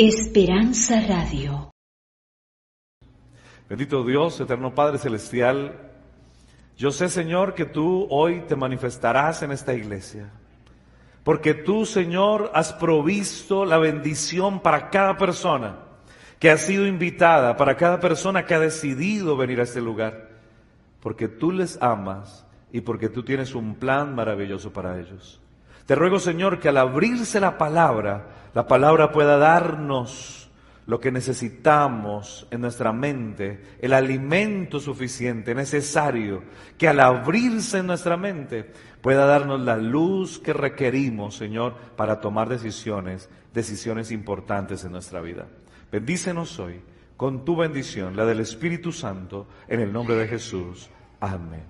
Esperanza Radio. Bendito Dios, eterno Padre Celestial, yo sé, Señor, que tú hoy te manifestarás en esta iglesia. Porque tú, Señor, has provisto la bendición para cada persona que ha sido invitada, para cada persona que ha decidido venir a este lugar. Porque tú les amas y porque tú tienes un plan maravilloso para ellos. Te ruego, Señor, que al abrirse la palabra, la palabra pueda darnos lo que necesitamos en nuestra mente, el alimento suficiente, necesario, que al abrirse en nuestra mente pueda darnos la luz que requerimos, Señor, para tomar decisiones, decisiones importantes en nuestra vida. Bendícenos hoy con tu bendición, la del Espíritu Santo, en el nombre de Jesús. Amén.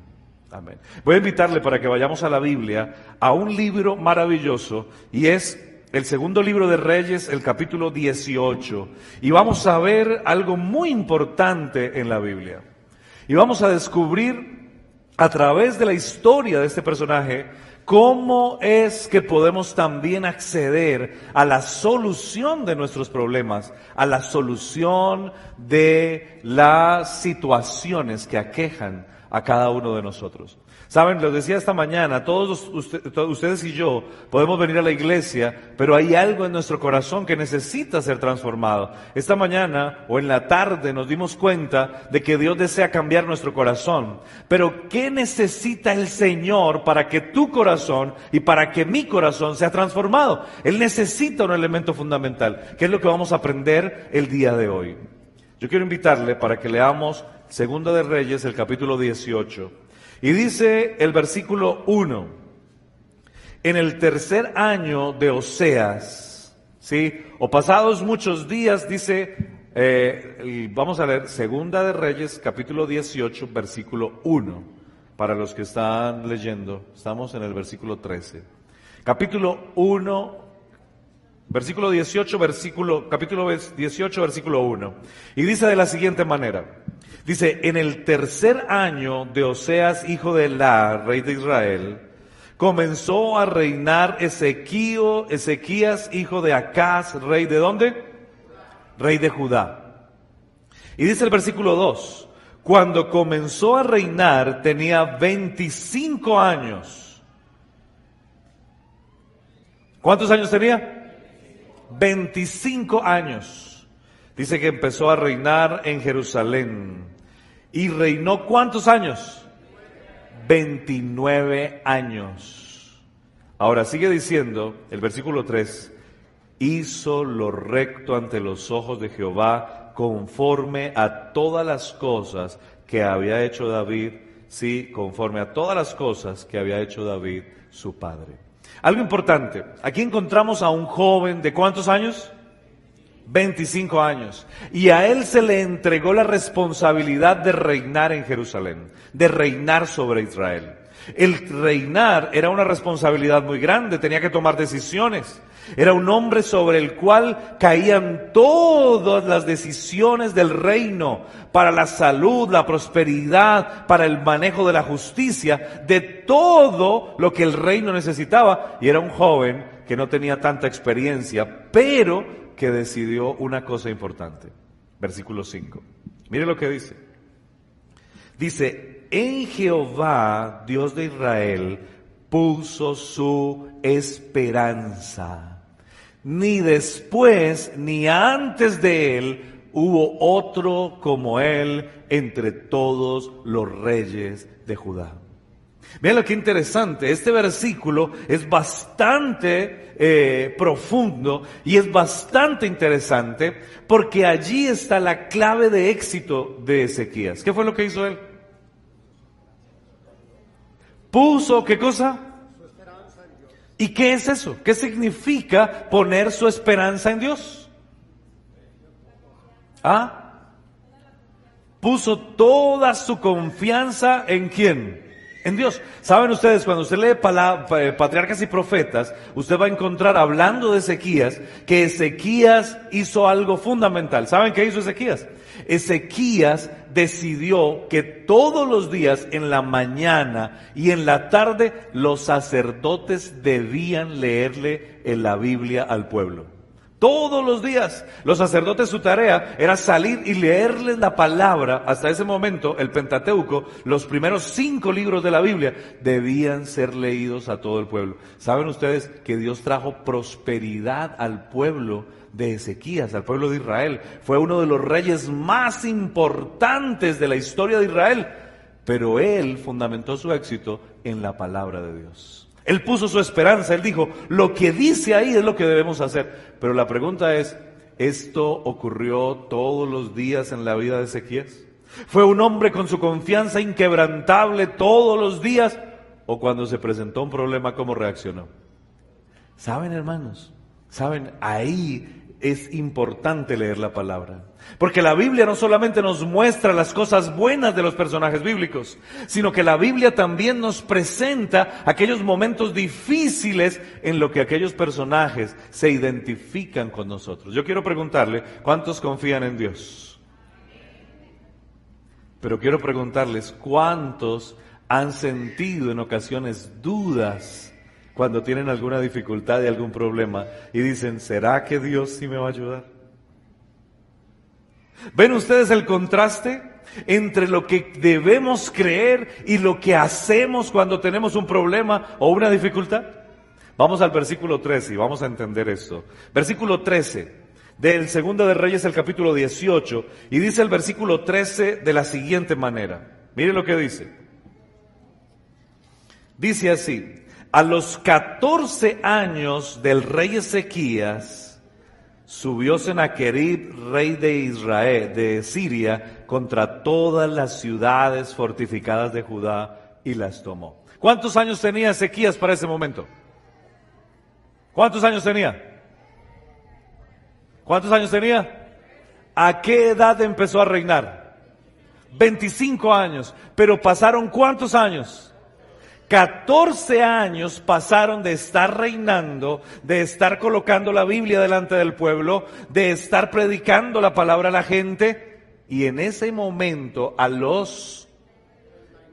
Amén. Voy a invitarle para que vayamos a la Biblia, a un libro maravilloso, y es el segundo libro de Reyes, el capítulo 18. Y vamos a ver algo muy importante en la Biblia. Y vamos a descubrir a través de la historia de este personaje cómo es que podemos también acceder a la solución de nuestros problemas, a la solución de las situaciones que aquejan a cada uno de nosotros. Saben, les decía esta mañana, todos, ustedes y yo podemos venir a la iglesia, pero hay algo en nuestro corazón que necesita ser transformado. Esta mañana o en la tarde nos dimos cuenta de que Dios desea cambiar nuestro corazón. Pero ¿qué necesita el Señor para que tu corazón y para que mi corazón sea transformado? Él necesita un elemento fundamental, que es lo que vamos a aprender el día de hoy. Yo quiero invitarle para que leamos Segunda de Reyes, el capítulo 18. Y dice el versículo 1, en el tercer año de Oseas, ¿sí? O pasados muchos días, dice, eh, vamos a leer Segunda de Reyes, capítulo 18, versículo 1, para los que están leyendo, estamos en el versículo 13. Capítulo 1, versículo 18, versículo, capítulo 18, versículo 1. Y dice de la siguiente manera, Dice, en el tercer año de Oseas, hijo de La, rey de Israel, comenzó a reinar Ezequío, Ezequías, hijo de Acaz, rey de dónde? Rey de Judá. Y dice el versículo 2, cuando comenzó a reinar tenía 25 años. ¿Cuántos años tenía? 25 años. Dice que empezó a reinar en Jerusalén. Y reinó cuántos años? 29 años. Ahora sigue diciendo el versículo 3, hizo lo recto ante los ojos de Jehová conforme a todas las cosas que había hecho David, sí, conforme a todas las cosas que había hecho David, su padre. Algo importante, aquí encontramos a un joven de cuántos años? 25 años. Y a él se le entregó la responsabilidad de reinar en Jerusalén, de reinar sobre Israel. El reinar era una responsabilidad muy grande, tenía que tomar decisiones. Era un hombre sobre el cual caían todas las decisiones del reino para la salud, la prosperidad, para el manejo de la justicia, de todo lo que el reino necesitaba. Y era un joven que no tenía tanta experiencia, pero que decidió una cosa importante. Versículo 5. Mire lo que dice. Dice, en Jehová, Dios de Israel, puso su esperanza. Ni después ni antes de él hubo otro como él entre todos los reyes de Judá. Miren lo que interesante, este versículo es bastante eh, profundo y es bastante interesante porque allí está la clave de éxito de Ezequías. ¿Qué fue lo que hizo él? Puso, ¿qué cosa? ¿Y qué es eso? ¿Qué significa poner su esperanza en Dios? ¿Ah? Puso toda su confianza en quién? En Dios. Saben ustedes, cuando usted lee eh, patriarcas y profetas, usted va a encontrar hablando de Ezequías, que Ezequías hizo algo fundamental. ¿Saben qué hizo Ezequías? Ezequías decidió que todos los días, en la mañana y en la tarde, los sacerdotes debían leerle en la Biblia al pueblo. Todos los días. Los sacerdotes su tarea era salir y leerles la palabra. Hasta ese momento, el Pentateuco, los primeros cinco libros de la Biblia, debían ser leídos a todo el pueblo. ¿Saben ustedes que Dios trajo prosperidad al pueblo de Ezequías, al pueblo de Israel? Fue uno de los reyes más importantes de la historia de Israel. Pero él fundamentó su éxito en la palabra de Dios. Él puso su esperanza, él dijo, lo que dice ahí es lo que debemos hacer. Pero la pregunta es, ¿esto ocurrió todos los días en la vida de Ezequías? ¿Fue un hombre con su confianza inquebrantable todos los días? ¿O cuando se presentó un problema, cómo reaccionó? ¿Saben, hermanos? ¿Saben? Ahí es importante leer la palabra. Porque la Biblia no solamente nos muestra las cosas buenas de los personajes bíblicos, sino que la Biblia también nos presenta aquellos momentos difíciles en los que aquellos personajes se identifican con nosotros. Yo quiero preguntarle, ¿cuántos confían en Dios? Pero quiero preguntarles, ¿cuántos han sentido en ocasiones dudas cuando tienen alguna dificultad y algún problema y dicen, ¿será que Dios sí me va a ayudar? ¿Ven ustedes el contraste entre lo que debemos creer y lo que hacemos cuando tenemos un problema o una dificultad? Vamos al versículo 13 y vamos a entender esto. Versículo 13 del segundo de Reyes, el capítulo 18, y dice el versículo 13 de la siguiente manera. Mire lo que dice. Dice así, a los 14 años del rey Ezequías, subió Senaquerib, rey de Israel, de Siria, contra todas las ciudades fortificadas de Judá y las tomó. ¿Cuántos años tenía Ezequías para ese momento? ¿Cuántos años tenía? ¿Cuántos años tenía? ¿A qué edad empezó a reinar? 25 años. Pero pasaron cuántos años? 14 años pasaron de estar reinando, de estar colocando la Biblia delante del pueblo, de estar predicando la palabra a la gente, y en ese momento, a los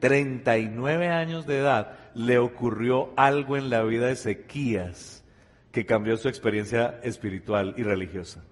39 años de edad, le ocurrió algo en la vida de Ezequías que cambió su experiencia espiritual y religiosa.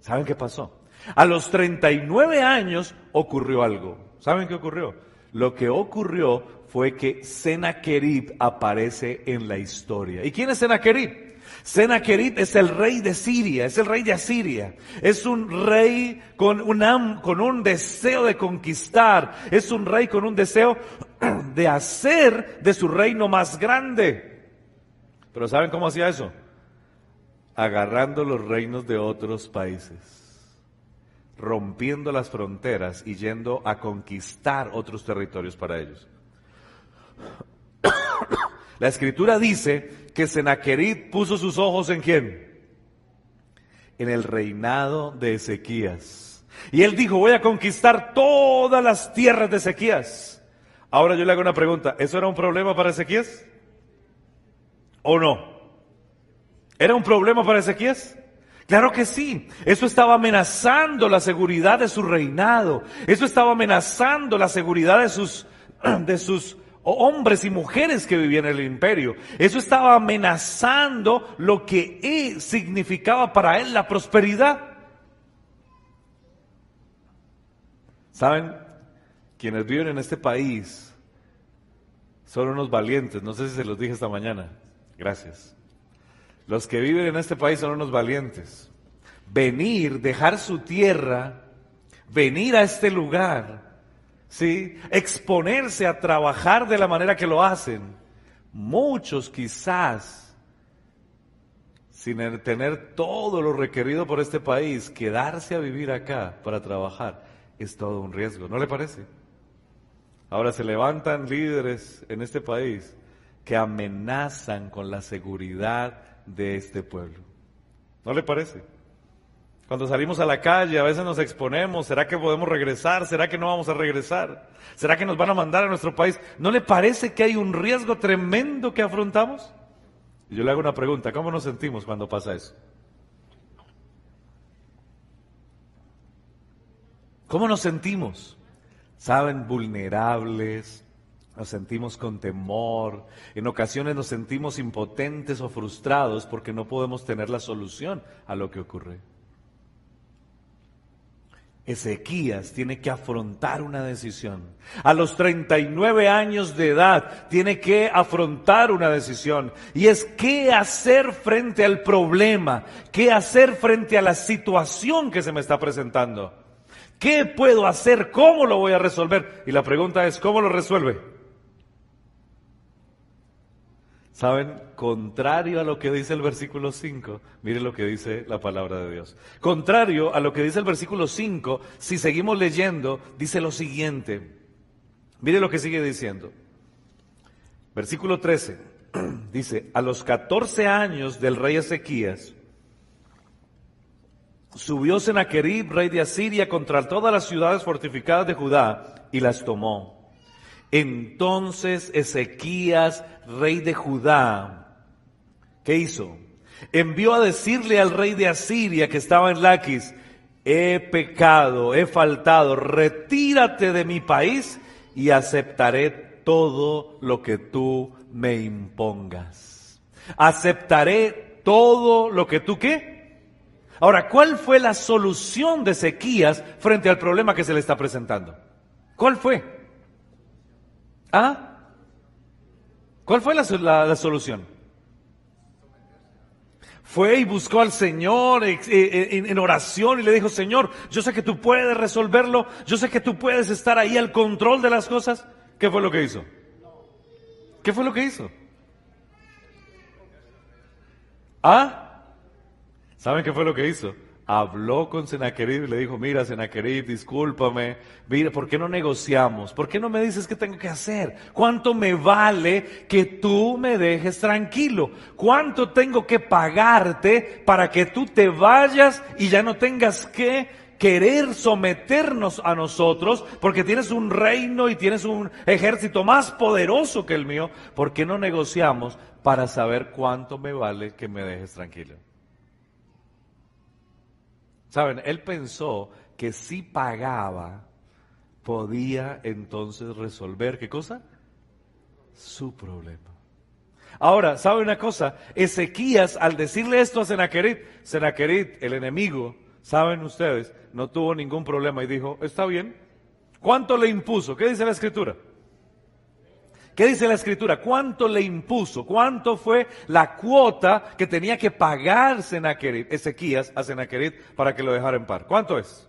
¿Saben qué pasó? A los 39 años ocurrió algo. ¿Saben qué ocurrió? Lo que ocurrió fue que Senaquerib aparece en la historia. ¿Y quién es Senaquerib? Senaquerib es el rey de Siria, es el rey de Asiria. Es un rey con un, con un deseo de conquistar, es un rey con un deseo de hacer de su reino más grande. Pero ¿saben cómo hacía eso? Agarrando los reinos de otros países rompiendo las fronteras y yendo a conquistar otros territorios para ellos. La escritura dice que Senaquerit puso sus ojos en quién? En el reinado de Ezequías. Y él dijo, voy a conquistar todas las tierras de Ezequías. Ahora yo le hago una pregunta, ¿eso era un problema para Ezequías? ¿O no? ¿Era un problema para Ezequías? Claro que sí. Eso estaba amenazando la seguridad de su reinado. Eso estaba amenazando la seguridad de sus, de sus hombres y mujeres que vivían en el imperio. Eso estaba amenazando lo que significaba para él la prosperidad. ¿Saben? Quienes viven en este país son unos valientes. No sé si se los dije esta mañana. Gracias. Los que viven en este país son unos valientes. Venir, dejar su tierra, venir a este lugar, ¿sí? Exponerse a trabajar de la manera que lo hacen. Muchos quizás, sin tener todo lo requerido por este país, quedarse a vivir acá para trabajar es todo un riesgo, ¿no le parece? Ahora se levantan líderes en este país que amenazan con la seguridad de este pueblo. ¿No le parece? Cuando salimos a la calle a veces nos exponemos, ¿será que podemos regresar? ¿Será que no vamos a regresar? ¿Será que nos van a mandar a nuestro país? ¿No le parece que hay un riesgo tremendo que afrontamos? Y yo le hago una pregunta, ¿cómo nos sentimos cuando pasa eso? ¿Cómo nos sentimos? ¿Saben? Vulnerables, Nos sentimos con temor, en ocasiones nos sentimos impotentes o frustrados porque no podemos tener la solución a lo que ocurre. Ezequías tiene que afrontar una decisión. A los 39 años de edad tiene que afrontar una decisión. Y es qué hacer frente al problema, qué hacer frente a la situación que se me está presentando. ¿Qué puedo hacer? ¿Cómo lo voy a resolver? Y la pregunta es, ¿cómo lo resuelve? ¿Saben? Contrario a lo que dice el versículo 5, mire lo que dice la palabra de Dios. Contrario a lo que dice el versículo 5, si seguimos leyendo, dice lo siguiente. Mire lo que sigue diciendo. Versículo 13 dice, a los 14 años del rey Ezequías, subió Senaquerib, rey de Asiria, contra todas las ciudades fortificadas de Judá y las tomó. Entonces Ezequías, rey de Judá, ¿qué hizo? Envió a decirle al rey de Asiria que estaba en Laquis, he pecado, he faltado, retírate de mi país y aceptaré todo lo que tú me impongas. Aceptaré todo lo que tú qué. Ahora, ¿cuál fue la solución de Ezequías frente al problema que se le está presentando? ¿Cuál fue? ¿Ah? ¿Cuál fue la, solución? Fue y buscó al Señor en oración y le dijo, Señor, yo sé que tú puedes resolverlo, yo sé que tú puedes estar ahí al control de las cosas. ¿Qué fue lo que hizo? ¿Qué fue lo que hizo? ¿Ah? ¿Saben qué fue lo que hizo? Habló con Senaquerib y le dijo, mira Senaquerib, discúlpame, mira, ¿por qué no negociamos? ¿Por qué no me dices qué tengo que hacer? ¿Cuánto me vale que tú me dejes tranquilo? ¿Cuánto tengo que pagarte para que tú te vayas y ya no tengas que querer someternos a nosotros porque tienes un reino y tienes un ejército más poderoso que el mío? ¿Por qué no negociamos para saber cuánto me vale que me dejes tranquilo? Saben, él pensó que si pagaba, podía entonces resolver, ¿qué cosa? Su problema. Ahora, ¿sabe una cosa? Ezequías, al decirle esto a Senaquerit, Senaquerit, el enemigo, saben ustedes, no tuvo ningún problema y dijo, está bien. ¿Cuánto le impuso? ¿Qué dice la escritura? ¿Qué dice la escritura? ¿Cuánto le impuso? ¿Cuánto fue la cuota que tenía que pagar Senaquerit, Ezequías a Senaquerit para que lo dejara en par? ¿Cuánto es?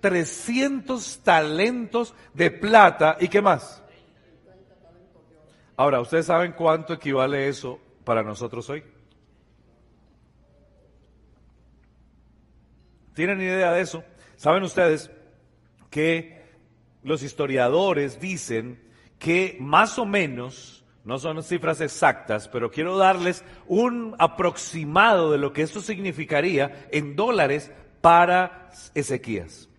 300 talentos de plata y qué más? Ahora, ¿ustedes saben cuánto equivale eso para nosotros hoy? ¿Tienen idea de eso? ¿Saben ustedes que los historiadores dicen que más o menos, no son cifras exactas, pero quiero darles un aproximado de lo que esto significaría en dólares para Ezequías.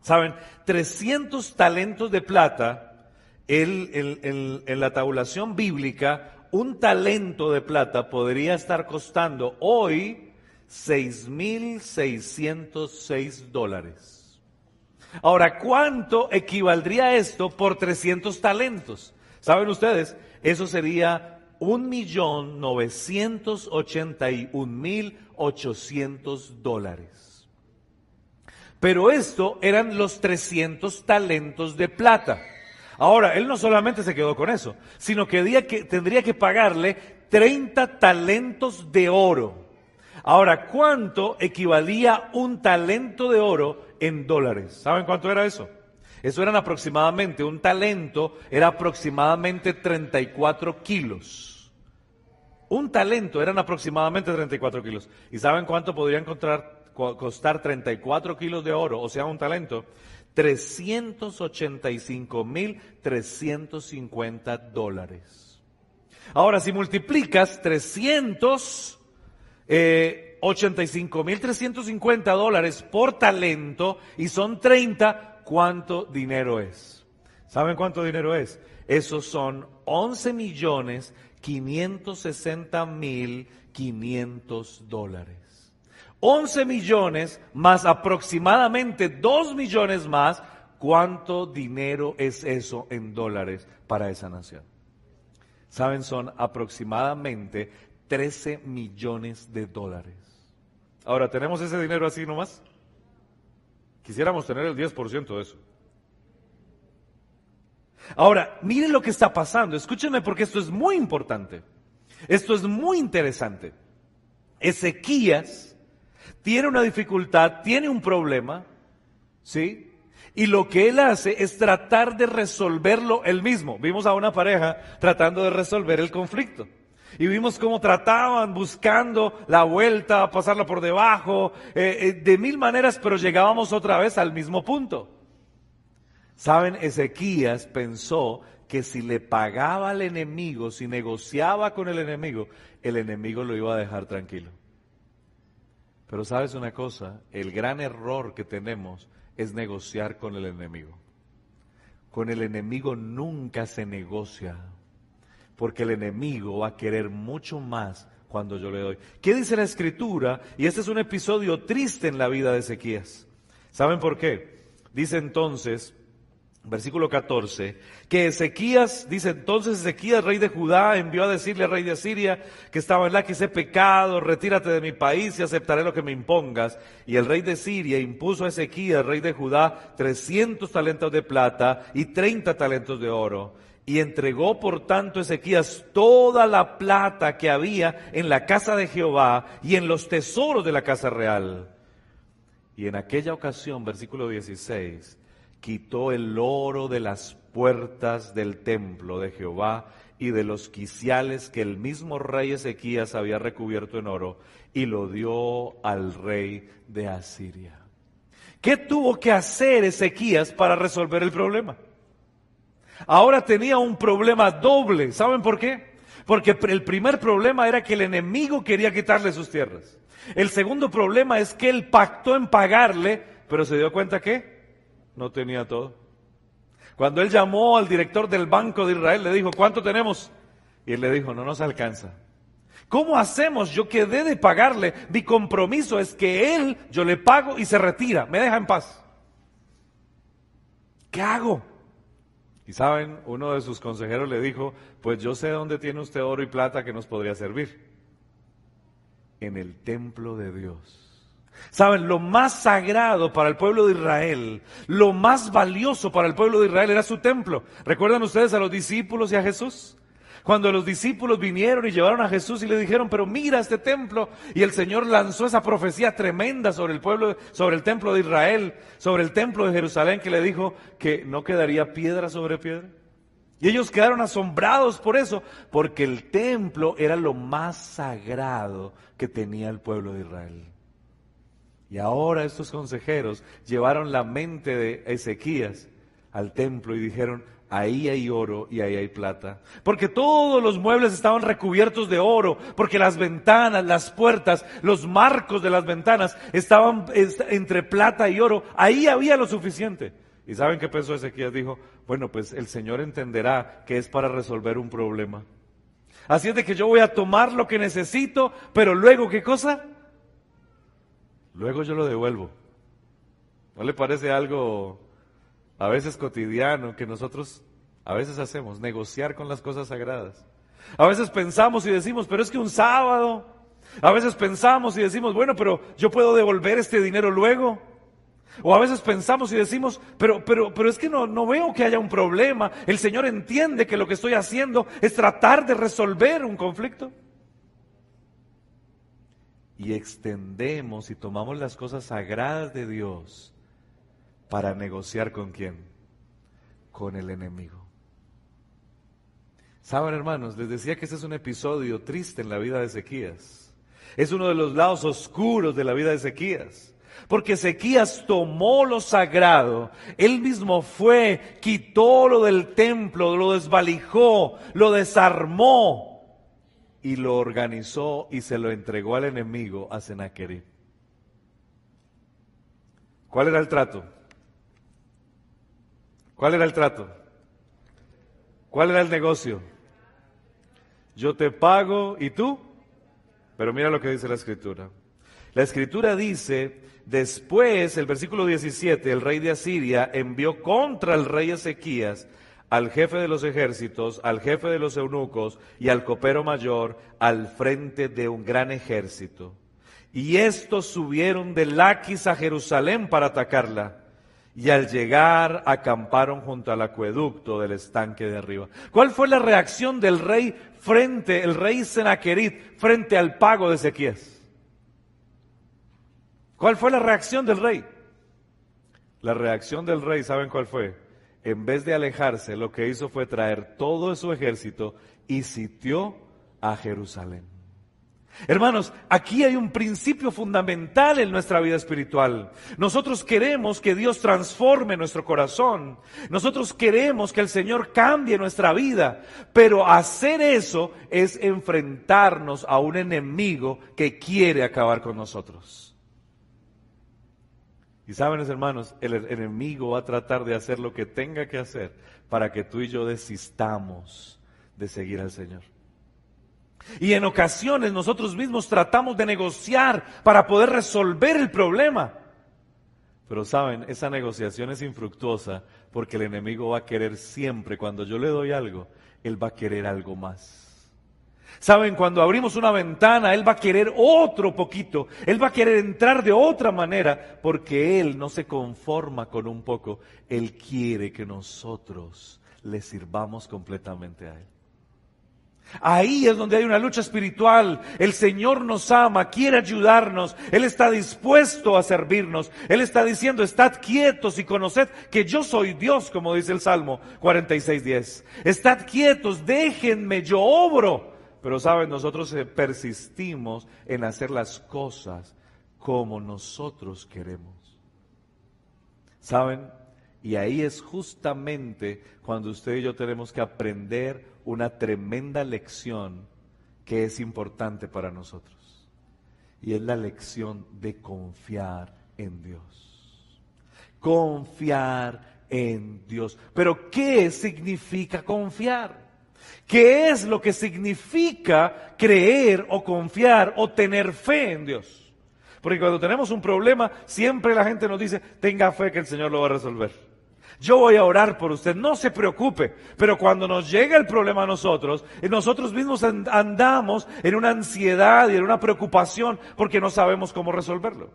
Saben, 300 talentos de plata, en la tabulación bíblica, un talento de plata podría estar costando hoy 6.606 dólares. Ahora, ¿cuánto equivaldría esto por 300 talentos? ¿Saben ustedes? Eso sería un millón novecientos ochenta y un mil ochocientos dólares. Pero esto eran los 300 talentos de plata. Ahora, él no solamente se quedó con eso, sino que, que tendría que pagarle 30 talentos de oro. Ahora, ¿cuánto equivalía un talento de oro en dólares. ¿Saben cuánto era eso? Eso eran aproximadamente, un talento era aproximadamente 34 kilos. Un talento eran aproximadamente 34 kilos. ¿Y saben cuánto podría encontrar, costar 34 kilos de oro? O sea, un talento. 385 mil 350 dólares. Ahora, si multiplicas 300, eh, 85.350 dólares por talento y son 30, ¿cuánto dinero es? ¿Saben cuánto dinero es? Esos son 11 millones 560 mil 500 dólares. 11 millones más aproximadamente 2 millones más ¿cuánto dinero es eso en dólares para esa nación? Saben, son aproximadamente 13 millones de dólares. Ahora, ¿tenemos ese dinero así nomás? Quisiéramos tener el 10% de eso. Ahora, miren lo que está pasando. Escúchenme porque esto es muy importante. Esto es muy interesante. Ezequías tiene una dificultad, tiene un problema, ¿sí? Y lo que él hace es tratar de resolverlo él mismo. Vimos a una pareja tratando de resolver el conflicto. Y vimos cómo trataban buscando la vuelta, pasarla por debajo, eh, eh, de mil maneras, pero llegábamos otra vez al mismo punto. Saben, Ezequías pensó que si le pagaba al enemigo, si negociaba con el enemigo, el enemigo lo iba a dejar tranquilo. Pero sabes una cosa, el gran error que tenemos es negociar con el enemigo. Con el enemigo nunca se negocia, porque el enemigo va a querer mucho más cuando yo le doy. ¿Qué dice la escritura? Y este es un episodio triste en la vida de Ezequías. ¿Saben por qué? Dice entonces, versículo 14, que Ezequías, dice entonces Ezequías, rey de Judá, envió a decirle al rey de Asiria que estaba en la que hice pecado, retírate de mi país y aceptaré lo que me impongas. Y el rey de Siria impuso a Ezequías, rey de Judá, 300 talentos de plata y 30 talentos de oro. Y entregó por tanto Ezequías toda la plata que había en la casa de Jehová y en los tesoros de la casa real. Y en aquella ocasión, versículo 16, quitó el oro de las puertas del templo de Jehová y de los quiciales que el mismo rey Ezequías había recubierto en oro y lo dio al rey de Asiria. ¿Qué tuvo que hacer Ezequías para resolver el problema? Ahora tenía un problema doble. ¿Saben por qué? Porque el primer problema era que el enemigo quería quitarle sus tierras. El segundo problema es que él pactó en pagarle, pero se dio cuenta que no tenía todo. Cuando él llamó al director del Banco de Israel, le dijo, ¿cuánto tenemos? Y él le dijo, no nos alcanza. ¿Cómo hacemos? Yo quedé de pagarle. Mi compromiso es que él, yo le pago y se retira. Me deja en paz. ¿Qué hago? Y saben, uno de sus consejeros le dijo, pues yo sé dónde tiene usted oro y plata que nos podría servir. En el templo de Dios. Saben, lo más sagrado para el pueblo de Israel, lo más valioso para el pueblo de Israel era su templo. ¿Recuerdan ustedes a los discípulos y a Jesús? Cuando los discípulos vinieron y llevaron a Jesús y le dijeron, pero mira este templo. Y el Señor lanzó esa profecía tremenda sobre el pueblo, sobre el templo de Israel, sobre el templo de Jerusalén, que le dijo que no quedaría piedra sobre piedra. Y ellos quedaron asombrados por eso, porque el templo era lo más sagrado que tenía el pueblo de Israel. Y ahora estos consejeros llevaron la mente de Ezequías al templo y dijeron, ahí hay oro y ahí hay plata. Porque todos los muebles estaban recubiertos de oro, porque las ventanas, las puertas, los marcos de las ventanas estaban entre plata y oro. Ahí había lo suficiente. ¿Y saben qué pensó Ezequías? Dijo, bueno, pues el Señor entenderá que es para resolver un problema. Así es de que yo voy a tomar lo que necesito, pero luego, ¿qué cosa? luego yo lo devuelvo. ¿No le parece algo a veces cotidiano que nosotros a veces hacemos? Negociar con las cosas sagradas. A veces pensamos y decimos, pero es que un sábado. A veces pensamos y decimos, bueno, pero yo puedo devolver este dinero luego. O a veces pensamos y decimos, pero, pero, pero es que no, no veo que haya un problema. El Señor entiende que lo que estoy haciendo es tratar de resolver un conflicto y extendemos y tomamos las cosas sagradas de Dios para negociar con quién? Con el enemigo. Saben hermanos, les decía que este es un episodio triste en la vida de Ezequías. Es uno de los lados oscuros de la vida de Ezequías. Porque Ezequías tomó lo sagrado, él mismo fue, quitó lo del templo, lo desvalijó, lo desarmó, y lo organizó y se lo entregó al enemigo, a Sennacherib. ¿Cuál era el trato? ¿Cuál era el trato? ¿Cuál era el negocio? Yo te pago y tú. Pero mira lo que dice la escritura. La escritura dice, después, el versículo 17, el rey de Asiria envió contra el rey Ezequías al jefe de los ejércitos, al jefe de los eunucos y al copero mayor al frente de un gran ejército. Y estos subieron de Laquis a Jerusalén para atacarla. Y al llegar acamparon junto al acueducto del estanque de arriba. ¿Cuál fue la reacción del rey frente, el rey Senaquerit, frente al pago de Ezequías? ¿Cuál fue la reacción del rey? La reacción del rey, ¿saben cuál fue? En vez de alejarse, lo que hizo fue traer todo su ejército y sitió a Jerusalén. Hermanos, aquí hay un principio fundamental en nuestra vida espiritual. Nosotros queremos que Dios transforme nuestro corazón. Nosotros queremos que el Señor cambie nuestra vida. Pero hacer eso es enfrentarnos a un enemigo que quiere acabar con nosotros. Y saben, hermanos, el enemigo va a tratar de hacer lo que tenga que hacer para que tú y yo desistamos de seguir al Señor. Y en ocasiones nosotros mismos tratamos de negociar para poder resolver el problema. Pero saben, esa negociación es infructuosa porque el enemigo va a querer siempre, cuando yo le doy algo, él va a querer algo más. Saben, cuando abrimos una ventana, Él va a querer otro poquito, Él va a querer entrar de otra manera, porque Él no se conforma con un poco, Él quiere que nosotros le sirvamos completamente a Él. Ahí es donde hay una lucha espiritual. El Señor nos ama, quiere ayudarnos. Él está dispuesto a servirnos. Él está diciendo, estad quietos y conoced que yo soy Dios, como dice el Salmo 46.10. Estad quietos, déjenme, yo obro. Pero saben, nosotros eh, persistimos en hacer las cosas como nosotros queremos. ¿Saben? Y ahí es justamente cuando usted y yo tenemos que aprender una tremenda lección que es importante para nosotros. Y es la lección de confiar en Dios. Confiar en Dios. Pero ¿qué significa confiar? ¿Qué es lo que significa creer o confiar o tener fe en Dios? Porque cuando tenemos un problema, siempre la gente nos dice, tenga fe que el Señor lo va a resolver. Yo voy a orar por usted, no se preocupe. Pero cuando nos llega el problema a nosotros, nosotros mismos andamos en una ansiedad y en una preocupación porque no sabemos cómo resolverlo.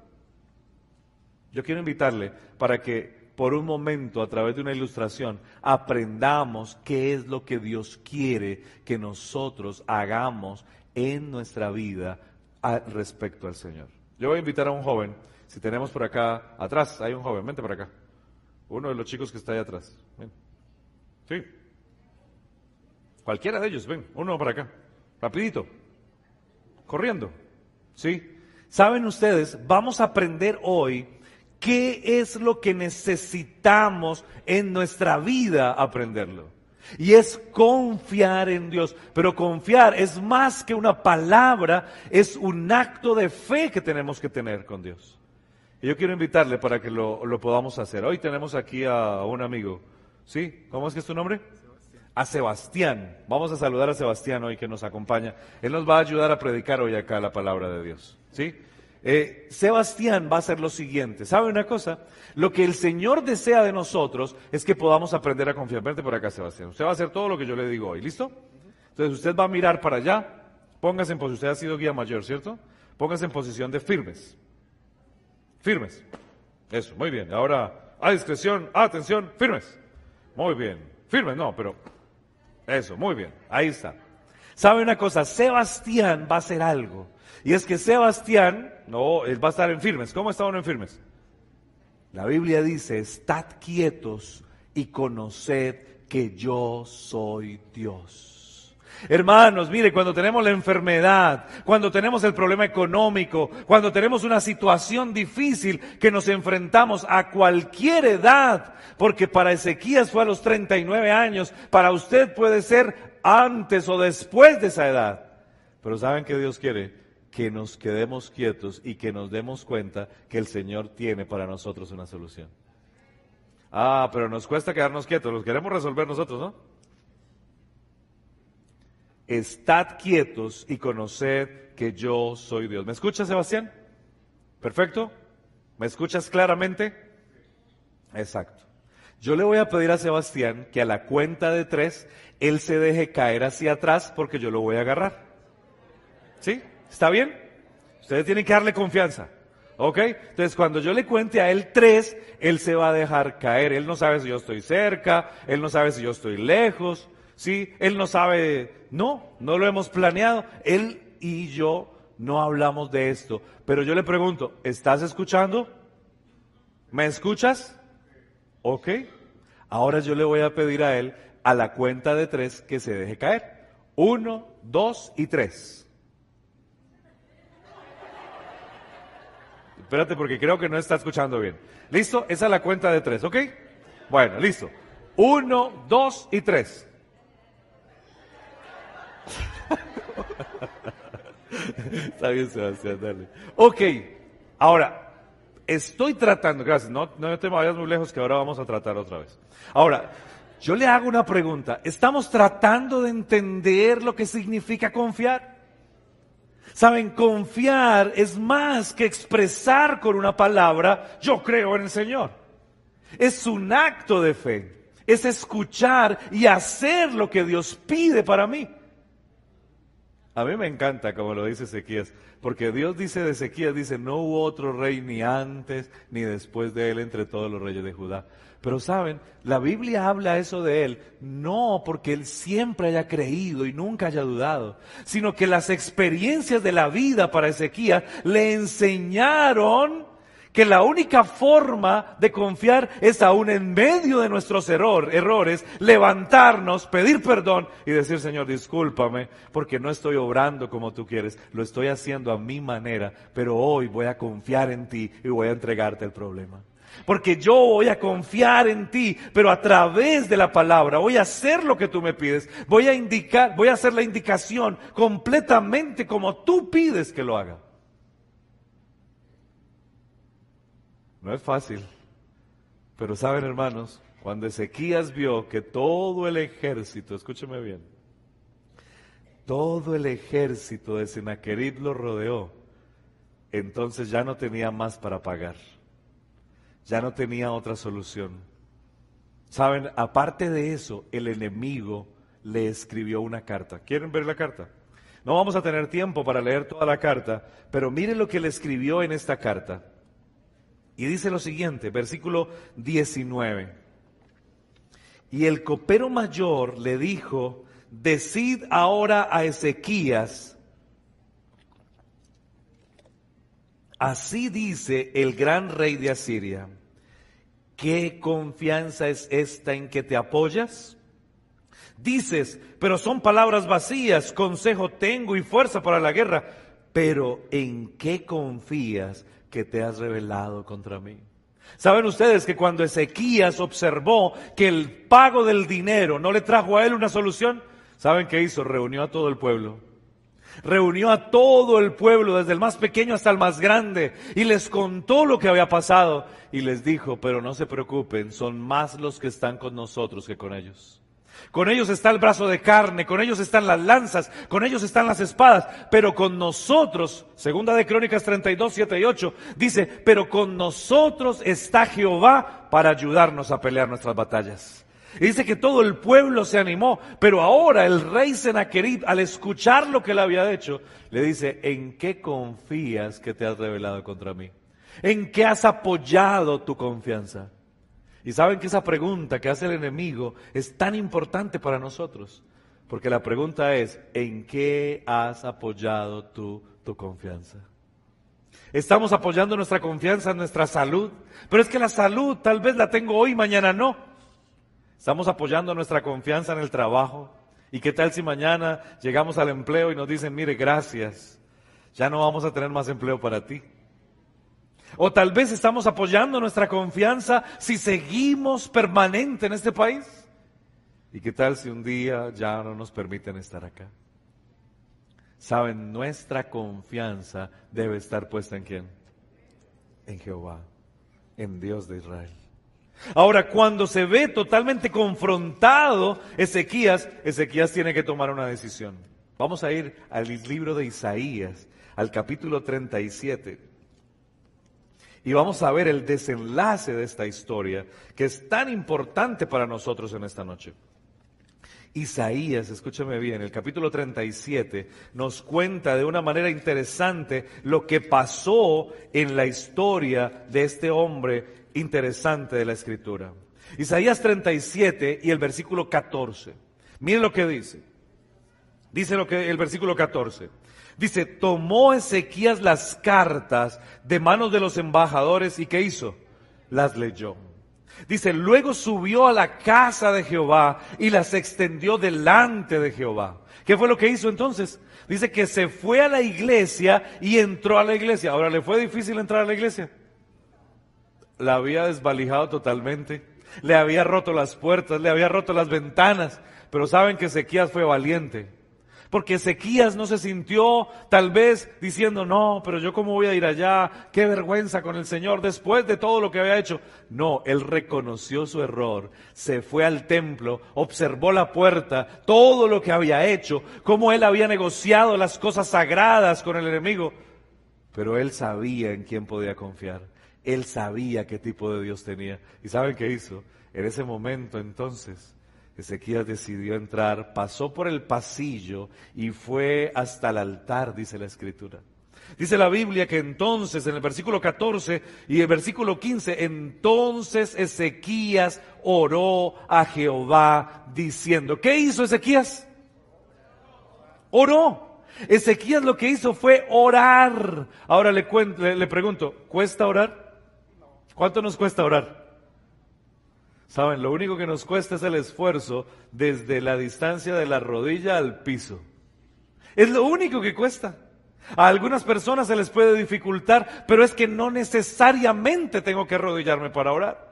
Yo quiero invitarle para que por un momento a través de una ilustración aprendamos qué es lo que Dios quiere que nosotros hagamos en nuestra vida respecto al Señor. Yo voy a invitar a un joven, si tenemos por acá atrás, hay un joven, vente por acá. Uno de los chicos que está ahí atrás. Ven. Sí. Cualquiera de ellos, ven, uno por acá. Rapidito. Corriendo. ¿Sí? Saben ustedes, vamos a aprender hoy ¿Qué es lo que necesitamos en nuestra vida aprenderlo? Y es confiar en Dios. Pero confiar es más que una palabra, es un acto de fe que tenemos que tener con Dios. Y yo quiero invitarle para que lo, lo podamos hacer. Hoy tenemos aquí a un amigo. ¿Sí? ¿Cómo es que es tu nombre? a Sebastián. Vamos a saludar a Sebastián hoy que nos acompaña. Él nos va a ayudar a predicar hoy acá la palabra de Dios. ¿Sí? Eh, Sebastián va a hacer lo siguiente. ¿Sabe una cosa? Lo que el Señor desea de nosotros es que podamos aprender a confiar. Vente por acá, Sebastián. Usted va a hacer todo lo que yo le digo hoy. ¿Listo? Entonces usted va a mirar para allá. Póngase en posición. Usted ha sido guía mayor, ¿cierto? Póngase en posición de firmes. Firmes. Eso, muy bien. Ahora, a discreción, atención, firmes. Muy bien. Firmes, no, pero. Eso, muy bien. Ahí está. ¿Sabe una cosa? Sebastián va a hacer algo. Y es que Sebastián, no, él va a estar en firmes. ¿Cómo está uno en firmes? La Biblia dice, estad quietos y conoced que yo soy Dios. Hermanos, mire, cuando tenemos la enfermedad, cuando tenemos el problema económico, cuando tenemos una situación difícil que nos enfrentamos a cualquier edad, porque para Ezequías fue a los 39 años, para usted puede ser antes o después de esa edad. Pero ¿saben qué Dios quiere? que nos quedemos quietos y que nos demos cuenta que el Señor tiene para nosotros una solución. Ah, pero nos cuesta quedarnos quietos, los queremos resolver nosotros, ¿no? Estad quietos y conoced que yo soy Dios. ¿Me escucha, Sebastián? ¿Perfecto? ¿Me escuchas claramente? Exacto. Yo le voy a pedir a Sebastián que a la cuenta de tres, él se deje caer hacia atrás porque yo lo voy a agarrar. ¿Sí? ¿Está bien? Ustedes tienen que darle confianza. ¿Ok? Entonces, cuando yo le cuente a él tres, él se va a dejar caer. Él no sabe si yo estoy cerca, él no sabe si yo estoy lejos, ¿sí? Él no sabe, no, no lo hemos planeado. Él y yo no hablamos de esto. Pero yo le pregunto, ¿estás escuchando? ¿Me escuchas? Ok. Ahora yo le voy a pedir a él, a la cuenta de tres, que se deje caer. Uno, dos y tres. Espérate porque creo que no está escuchando bien. ¿Listo? Esa es la cuenta de tres, ¿ok? Bueno, listo. Uno, dos y tres. Está bien, Sebastián, dale. Ok, ahora, estoy tratando, gracias, no, no te vayas muy lejos que ahora vamos a tratar otra vez. Ahora, yo le hago una pregunta. ¿Estamos tratando de entender lo que significa confiar? Saben, confiar es más que expresar con una palabra, yo creo en el Señor. Es un acto de fe. Es escuchar y hacer lo que Dios pide para mí. A mí me encanta como lo dice Ezequías, porque Dios dice de Ezequías, dice, no hubo otro rey ni antes ni después de él entre todos los reyes de Judá. Pero saben, la Biblia habla eso de él, no porque él siempre haya creído y nunca haya dudado, sino que las experiencias de la vida para Ezequías le enseñaron que la única forma de confiar es aún en medio de nuestros errores, levantarnos, pedir perdón y decir, Señor, discúlpame, porque no estoy obrando como tú quieres, lo estoy haciendo a mi manera, pero hoy voy a confiar en ti y voy a entregarte el problema. Porque yo voy a confiar en ti, pero a través de la palabra voy a hacer lo que tú me pides. Voy a indicar, voy a hacer la indicación completamente como tú pides que lo haga. No es fácil. Pero saben, hermanos, cuando Ezequías vio que todo el ejército, escúcheme bien, todo el ejército de Sennacherib lo rodeó, entonces ya no tenía más para pagar ya no tenía otra solución. Saben, aparte de eso, el enemigo le escribió una carta. ¿Quieren ver la carta? No vamos a tener tiempo para leer toda la carta, pero miren lo que le escribió en esta carta. Y dice lo siguiente, versículo 19. Y el copero mayor le dijo, decid ahora a Ezequías, Así dice el gran rey de Asiria. ¿Qué confianza es esta en que te apoyas? Dices, pero son palabras vacías, consejo tengo y fuerza para la guerra. Pero ¿en qué confías que te has revelado contra mí? Saben ustedes que cuando Ezequías observó que el pago del dinero no le trajo a él una solución, ¿saben qué hizo? Reunió a todo el pueblo reunió a todo el pueblo, desde el más pequeño hasta el más grande, y les contó lo que había pasado, y les dijo, pero no se preocupen, son más los que están con nosotros que con ellos. Con ellos está el brazo de carne, con ellos están las lanzas, con ellos están las espadas, pero con nosotros, segunda de Crónicas 32, 7 y 8, dice, pero con nosotros está Jehová para ayudarnos a pelear nuestras batallas. Y dice que todo el pueblo se animó, pero ahora el rey Senaquerib, al escuchar lo que él había hecho, le dice, ¿en qué confías que te has revelado contra mí? ¿En qué has apoyado tu confianza? Y saben que esa pregunta que hace el enemigo es tan importante para nosotros, porque la pregunta es, ¿en qué has apoyado tú tu confianza? Estamos apoyando nuestra confianza en nuestra salud, pero es que la salud tal vez la tengo hoy, mañana no. Estamos apoyando nuestra confianza en el trabajo. ¿Y qué tal si mañana llegamos al empleo y nos dicen, mire, gracias, ya no vamos a tener más empleo para ti? O tal vez estamos apoyando nuestra confianza si seguimos permanente en este país. ¿Y qué tal si un día ya no nos permiten estar acá? Saben, nuestra confianza debe estar puesta en quién? En Jehová, en Dios de Israel. Ahora, cuando se ve totalmente confrontado Ezequías, Ezequías tiene que tomar una decisión. Vamos a ir al libro de Isaías, al capítulo 37. Y vamos a ver el desenlace de esta historia que es tan importante para nosotros en esta noche. Isaías, escúchame bien, el capítulo 37 nos cuenta de una manera interesante lo que pasó en la historia de este hombre interesante de la escritura. Isaías 37 y el versículo 14. Miren lo que dice. Dice lo que el versículo 14. Dice, tomó Ezequías las cartas de manos de los embajadores y ¿qué hizo? Las leyó. Dice, luego subió a la casa de Jehová y las extendió delante de Jehová. ¿Qué fue lo que hizo entonces? Dice que se fue a la iglesia y entró a la iglesia. Ahora, ¿le fue difícil entrar a la iglesia? La había desvalijado totalmente. Le había roto las puertas, le había roto las ventanas. Pero saben que Ezequías fue valiente porque Ezequías no se sintió tal vez diciendo, no, pero yo cómo voy a ir allá, qué vergüenza con el Señor después de todo lo que había hecho. No, él reconoció su error, se fue al templo, observó la puerta, todo lo que había hecho, cómo él había negociado las cosas sagradas con el enemigo. Pero él sabía en quién podía confiar, él sabía qué tipo de Dios tenía. ¿Y saben qué hizo? En ese momento entonces, Ezequías decidió entrar, pasó por el pasillo y fue hasta el altar, dice la escritura. Dice la Biblia que entonces, en el versículo 14 y el versículo 15, entonces Ezequías oró a Jehová diciendo, ¿qué hizo Ezequías? Oró. Ezequías lo que hizo fue orar. Ahora le, le, le pregunto, ¿cuesta orar? ¿Cuánto nos cuesta orar? Saben, lo único que nos cuesta es el esfuerzo desde la distancia de la rodilla al piso. Es lo único que cuesta. A algunas personas se les puede dificultar, pero es que no necesariamente tengo que arrodillarme para orar.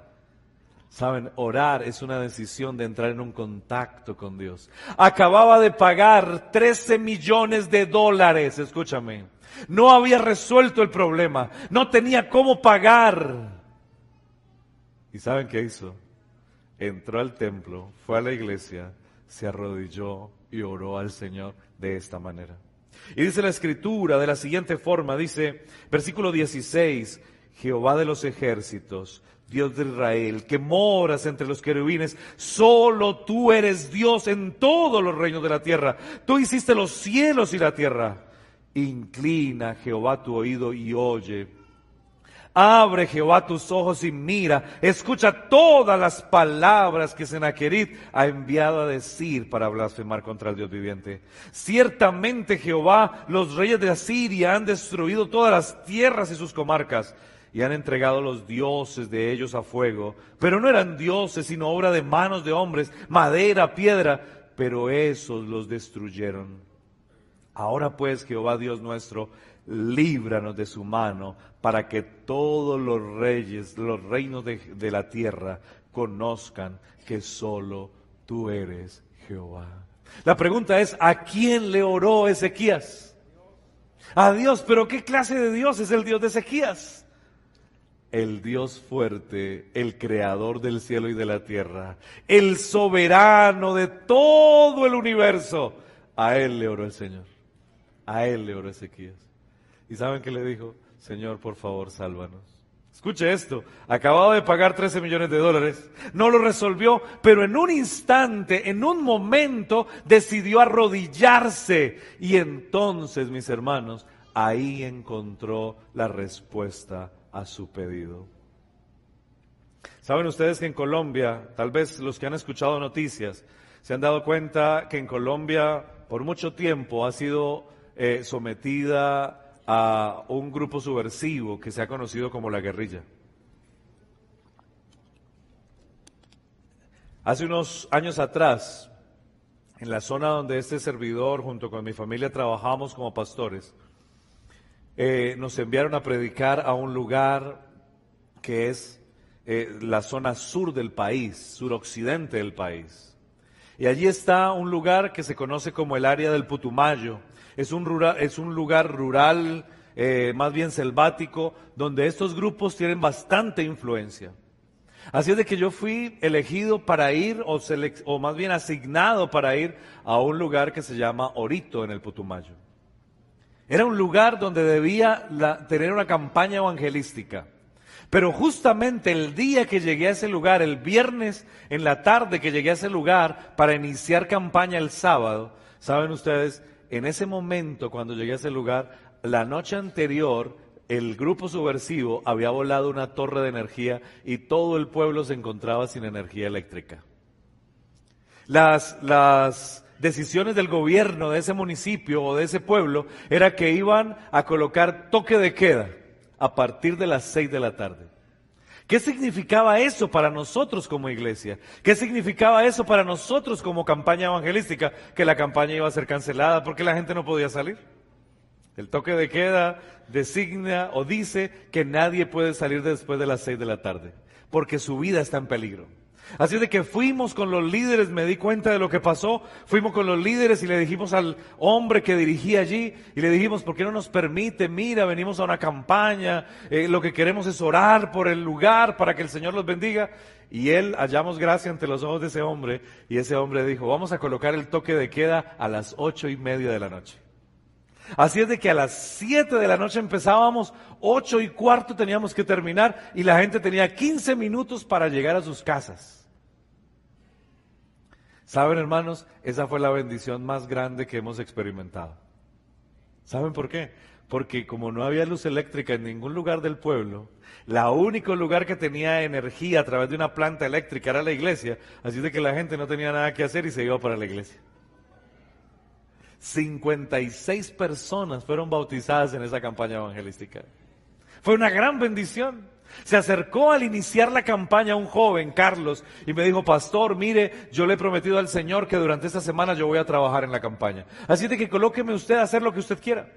Saben, orar es una decisión de entrar en un contacto con Dios. Acababa de pagar 13 millones de dólares, escúchame. No había resuelto el problema, no tenía cómo pagar. ¿Y saben qué hizo? Entró al templo, fue a la iglesia, se arrodilló y oró al Señor de esta manera. Y dice la escritura de la siguiente forma, dice, versículo 16, Jehová de los ejércitos, Dios de Israel, que moras entre los querubines, solo tú eres Dios en todos los reinos de la tierra. Tú hiciste los cielos y la tierra. Inclina Jehová tu oído y oye Abre Jehová tus ojos y mira, escucha todas las palabras que Senaquerit ha enviado a decir para blasfemar contra el Dios viviente. Ciertamente Jehová, los reyes de Asiria han destruido todas las tierras y sus comarcas y han entregado los dioses de ellos a fuego, pero no eran dioses sino obra de manos de hombres, madera, piedra, pero esos los destruyeron. Ahora pues, Jehová Dios nuestro, líbranos de su mano, para que todos los reyes, los reinos de, la tierra, conozcan que solo tú eres Jehová. La pregunta es, ¿a quién le oró Ezequías? A Dios, pero ¿qué clase de Dios es el Dios de Ezequías? El Dios fuerte, el creador del cielo y de la tierra, el soberano de todo el universo. A Él le oró el Señor. A Él le oró Ezequías. ¿Y saben qué le dijo? Señor, por favor, sálvanos. Escuche esto, acababa de pagar 13 millones de dólares, no lo resolvió, pero en un instante, en un momento, decidió arrodillarse. Y entonces, mis hermanos, ahí encontró la respuesta a su pedido. Saben ustedes que en Colombia, tal vez los que han escuchado noticias, se han dado cuenta que en Colombia por mucho tiempo ha sido eh, sometida a un grupo subversivo que se ha conocido como la guerrilla. Hace unos años atrás, en la zona donde este servidor junto con mi familia trabajamos como pastores, eh, nos enviaron a predicar a un lugar que es eh, la zona sur del país, suroccidente del país. Y allí está un lugar que se conoce como el área del Putumayo, es un, es un lugar rural, eh, más bien selvático, donde estos grupos tienen bastante influencia. Así es de que yo fui elegido para ir, o, o más bien asignado para ir a un lugar que se llama Orito en el Putumayo. Era un lugar donde debía tener una campaña evangelística. Pero justamente el día que llegué a ese lugar, el viernes en la tarde que llegué a ese lugar para iniciar campaña el sábado, saben ustedes, en ese momento cuando llegué a ese lugar, la noche anterior el grupo subversivo había volado una torre de energía y todo el pueblo se encontraba sin energía eléctrica. Las, las decisiones del gobierno de ese municipio o de ese pueblo era que iban a colocar toque de queda a partir de las seis de la tarde. ¿Qué significaba eso para nosotros como iglesia? ¿Qué significaba eso para nosotros como campaña evangelística? Que la campaña iba a ser cancelada porque la gente no podía salir. El toque de queda designa o dice que nadie puede salir después de las seis de la tarde, porque su vida está en peligro. Así de que fuimos con los líderes, me di cuenta de lo que pasó, fuimos con los líderes y le dijimos al hombre que dirigía allí, y le dijimos, ¿por qué no nos permite? Mira, venimos a una campaña, eh, lo que queremos es orar por el lugar para que el Señor los bendiga. Y él hallamos gracia ante los ojos de ese hombre, y ese hombre dijo, vamos a colocar el toque de queda a las ocho y media de la noche. Así es de que a las siete de la noche empezábamos, ocho y cuarto teníamos que terminar y la gente tenía 15 minutos para llegar a sus casas. Saben, hermanos, esa fue la bendición más grande que hemos experimentado. ¿Saben por qué? Porque como no había luz eléctrica en ningún lugar del pueblo, la único lugar que tenía energía a través de una planta eléctrica era la iglesia, así de que la gente no tenía nada que hacer y se iba para la iglesia. 56 personas fueron bautizadas en esa campaña evangelística. Fue una gran bendición. Se acercó al iniciar la campaña un joven, Carlos, y me dijo, pastor, mire, yo le he prometido al Señor que durante esta semana yo voy a trabajar en la campaña. Así de que colóqueme usted a hacer lo que usted quiera.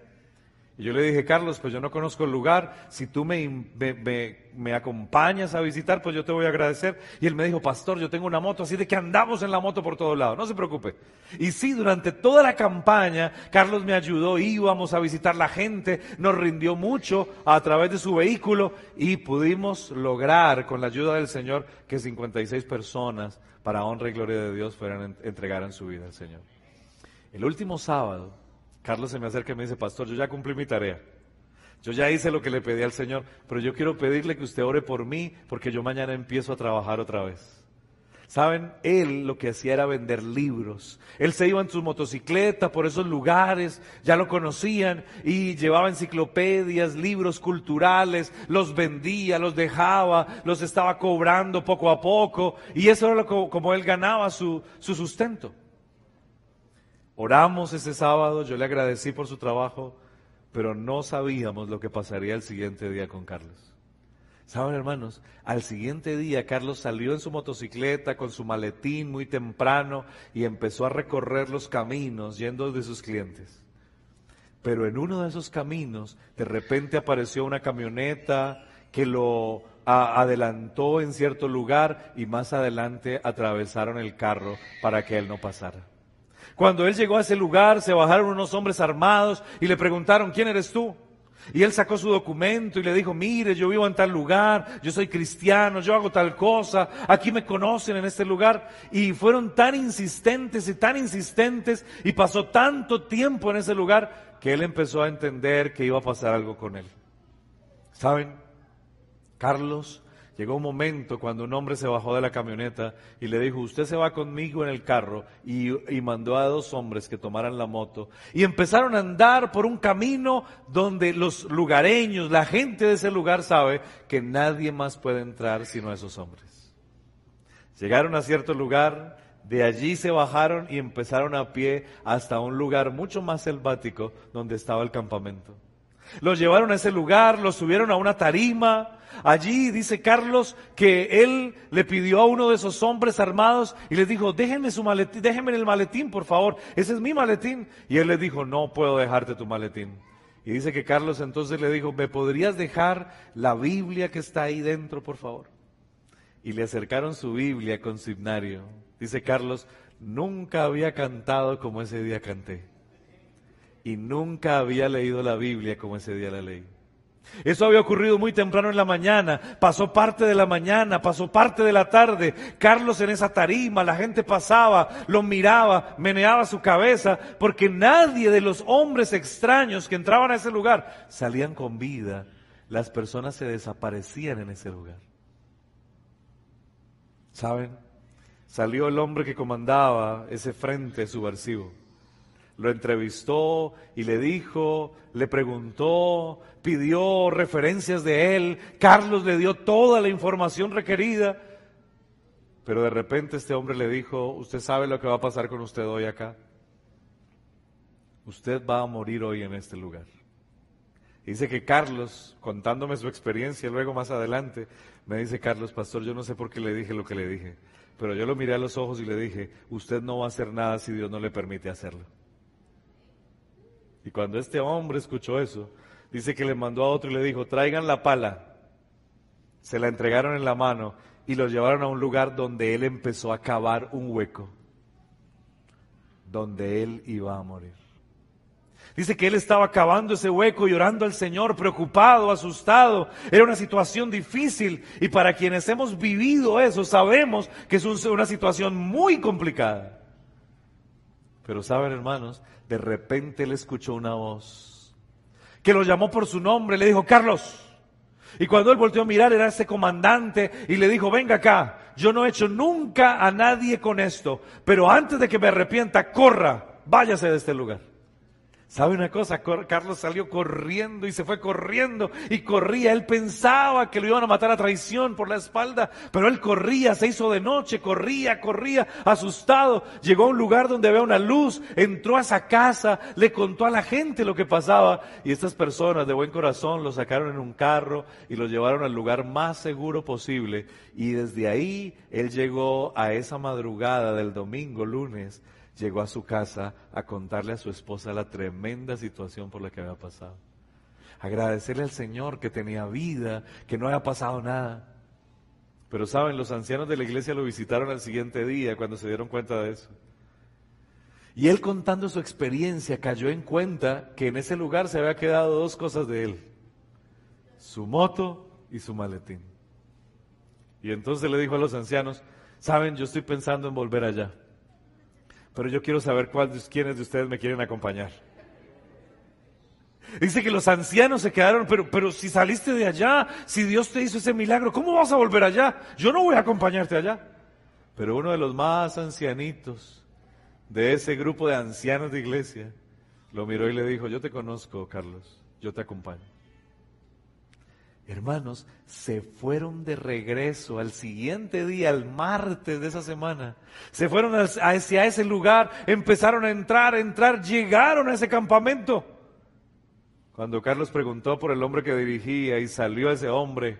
Y yo le dije, Carlos, pues yo no conozco el lugar, si tú me, me, acompañas a visitar, pues yo te voy a agradecer. Y él me dijo, pastor, yo tengo una moto, así de que andamos en la moto por todos lados, no se preocupe. Y sí, durante toda la campaña, Carlos me ayudó, íbamos a visitar la gente, nos rindió mucho a través de su vehículo y pudimos lograr, con la ayuda del Señor, que 56 personas, para honra y gloria de Dios, fueran entregaran su vida al Señor. El último sábado, Carlos se me acerca y me dice, pastor, yo ya cumplí mi tarea. Yo ya hice lo que le pedí al Señor, pero yo quiero pedirle que usted ore por mí porque yo mañana empiezo a trabajar otra vez. Saben, él lo que hacía era vender libros. Él se iba en su motocicleta por esos lugares, ya lo conocían, y llevaba enciclopedias, libros culturales, los vendía, los dejaba, los estaba cobrando poco a poco, y eso era como él ganaba su, su sustento. Oramos ese sábado, yo le agradecí por su trabajo, pero no sabíamos lo que pasaría el siguiente día con Carlos. Saben, hermanos, al siguiente día Carlos salió en su motocicleta con su maletín muy temprano y empezó a recorrer los caminos yendo de sus clientes. Pero en uno de esos caminos, de repente apareció una camioneta que lo adelantó en cierto lugar y más adelante atravesaron el carro para que él no pasara. Cuando él llegó a ese lugar, se bajaron unos hombres armados y le preguntaron, ¿quién eres tú? Y él sacó su documento y le dijo, mire, yo vivo en tal lugar, yo soy cristiano, yo hago tal cosa, aquí me conocen en este lugar. Y fueron tan insistentes y tan insistentes y pasó tanto tiempo en ese lugar que él empezó a entender que iba a pasar algo con él. ¿Saben? Carlos Llegó un momento cuando un hombre se bajó de la camioneta y le dijo, usted se va conmigo en el carro y, mandó a dos hombres que tomaran la moto y empezaron a andar por un camino donde los lugareños, la gente de ese lugar sabe que nadie más puede entrar sino esos hombres. Llegaron a cierto lugar, de allí se bajaron y empezaron a pie hasta un lugar mucho más selvático donde estaba el campamento. Los llevaron a ese lugar, los subieron a una tarima. Allí dice Carlos que él le pidió a uno de esos hombres armados y les dijo, déjenme su maletín, déjenme el maletín, por favor. Ese es mi maletín. Y él le dijo, no puedo dejarte tu maletín. Y dice que Carlos entonces le dijo, ¿me podrías dejar la Biblia que está ahí dentro, por favor? Y le acercaron su Biblia con su himnario. Dice Carlos, nunca había cantado como ese día canté y nunca había leído la Biblia como ese día la leí. Eso había ocurrido muy temprano en la mañana, pasó parte de la mañana, pasó parte de la tarde. Carlos en esa tarima, la gente pasaba, lo miraba, meneaba su cabeza, porque nadie de los hombres extraños que entraban a ese lugar salían con vida. las personas se desaparecían en ese lugar. ¿Saben? Salió el hombre que comandaba ese frente subversivo. Lo entrevistó y le dijo, le preguntó, pidió referencias de él. Carlos le dio toda la información requerida. Pero de repente este hombre le dijo, usted sabe lo que va a pasar con usted hoy acá. Usted va a morir hoy en este lugar. Dice que Carlos, contándome su experiencia luego más adelante, me dice, Carlos, pastor, yo no sé por qué le dije lo que le dije, pero yo lo miré a los ojos y le dije, usted no va a hacer nada si Dios no le permite hacerlo. Y cuando este hombre escuchó eso, dice que le mandó a otro y le dijo, traigan la pala. Se la entregaron en la mano y lo llevaron a un lugar donde él empezó a cavar un hueco, donde él iba a morir. Dice que él estaba cavando ese hueco, llorando al Señor, preocupado, asustado. Era una situación difícil y para quienes hemos vivido eso sabemos que es una situación muy complicada. Pero saben hermanos, de repente él escuchó una voz que lo llamó por su nombre, le dijo, Carlos. Y cuando él volteó a mirar era ese comandante y le dijo, venga acá, yo no he hecho nunca a nadie con esto, pero antes de que me arrepienta, corra, váyase de este lugar. ¿Sabe una cosa? Carlos salió corriendo y se fue corriendo y corría. Él pensaba que lo iban a matar a traición por la espalda, pero él corría, se hizo de noche, corría, corría, asustado. Llegó a un lugar donde había una luz, entró a esa casa, le contó a la gente lo que pasaba y estas personas de buen corazón lo sacaron en un carro y lo llevaron al lugar más seguro posible. Y desde ahí él llegó a esa madrugada del domingo, lunes, llegó a su casa a contarle a su esposa la tremenda situación por la que había pasado. Agradecerle al Señor que tenía vida, que no había pasado nada. Pero saben, los ancianos de la iglesia lo visitaron al siguiente día cuando se dieron cuenta de eso. Y él contando su experiencia cayó en cuenta que en ese lugar se había quedado dos cosas de él. Su moto y su maletín. Y entonces le dijo a los ancianos, saben, yo estoy pensando en volver allá pero yo quiero saber cuáles, quiénes de ustedes me quieren acompañar. Dice que los ancianos se quedaron, pero, pero si saliste de allá, si Dios te hizo ese milagro, ¿cómo vas a volver allá? Yo no voy a acompañarte allá. Pero uno de los más ancianitos de ese grupo de ancianos de iglesia lo miró y le dijo, yo te conozco, Carlos, yo te acompaño. Hermanos, se fueron de regreso al siguiente día, al martes de esa semana. Se fueron hacia ese lugar, empezaron a entrar, a entrar, llegaron a ese campamento. Cuando Carlos preguntó por el hombre que dirigía y salió ese hombre